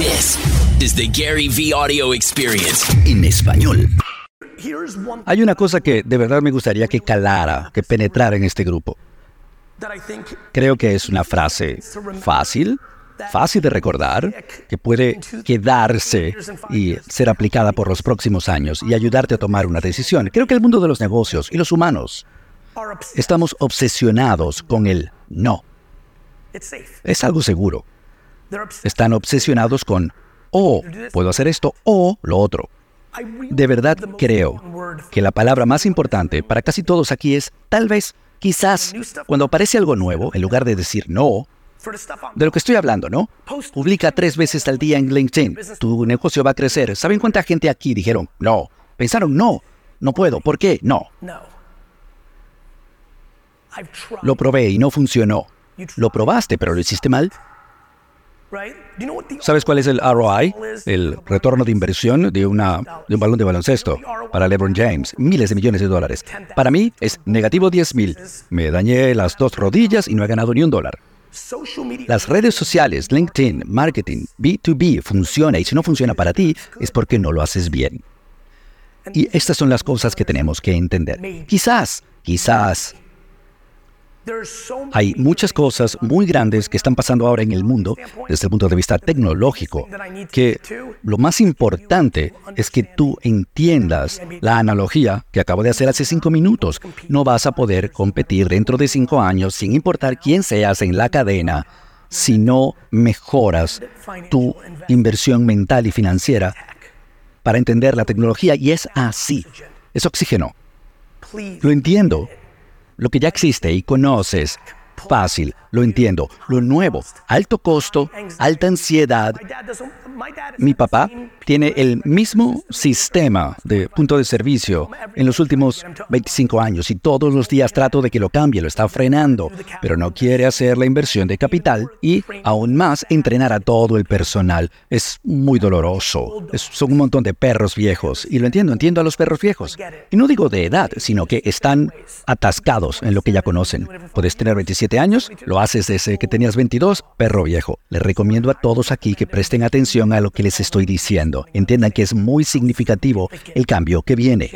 This is the Gary V Audio Experience en español. Hay una cosa que de verdad me gustaría que calara, que penetrara en este grupo. Creo que es una frase fácil, fácil de recordar, que puede quedarse y ser aplicada por los próximos años y ayudarte a tomar una decisión. Creo que el mundo de los negocios y los humanos estamos obsesionados con el no. Es algo seguro. Están obsesionados con o puedo hacer esto o lo otro. De verdad creo que la palabra más importante para casi todos aquí es tal vez, quizás, cuando aparece algo nuevo, en lugar de decir no, de lo que estoy hablando, ¿no? Publica tres veces al día en LinkedIn. Tu negocio va a crecer. ¿Saben cuánta gente aquí dijeron no? Pensaron no. No puedo. ¿Por qué? No. Lo probé y no funcionó. Lo probaste, pero lo hiciste mal. ¿Sabes cuál es el ROI? El retorno de inversión de, una, de un balón de baloncesto para LeBron James. Miles de millones de dólares. Para mí es negativo 10 mil. Me dañé las dos rodillas y no he ganado ni un dólar. Las redes sociales, LinkedIn, marketing, B2B funciona y si no funciona para ti es porque no lo haces bien. Y estas son las cosas que tenemos que entender. Quizás, quizás hay muchas cosas muy grandes que están pasando ahora en el mundo desde el punto de vista tecnológico, que lo más importante es que tú entiendas la analogía que acabo de hacer hace cinco minutos. No vas a poder competir dentro de cinco años sin importar quién seas en la cadena si no mejoras tu inversión mental y financiera para entender la tecnología. Y es así. Es oxígeno. Lo entiendo. Lo que ya existe y conoces, fácil, lo entiendo. Lo nuevo, alto costo, alta ansiedad. Mi papá tiene el mismo sistema de punto de servicio en los últimos 25 años y todos los días trato de que lo cambie, lo está frenando, pero no quiere hacer la inversión de capital y aún más entrenar a todo el personal. Es muy doloroso. son un montón de perros viejos y lo entiendo, entiendo a los perros viejos. Y no digo de edad, sino que están atascados en lo que ya conocen. Puedes tener 27 años, lo haces desde que tenías 22, perro viejo. Les recomiendo a todos aquí que presten atención a lo que les estoy diciendo. Entiendan que es muy significativo el cambio que viene.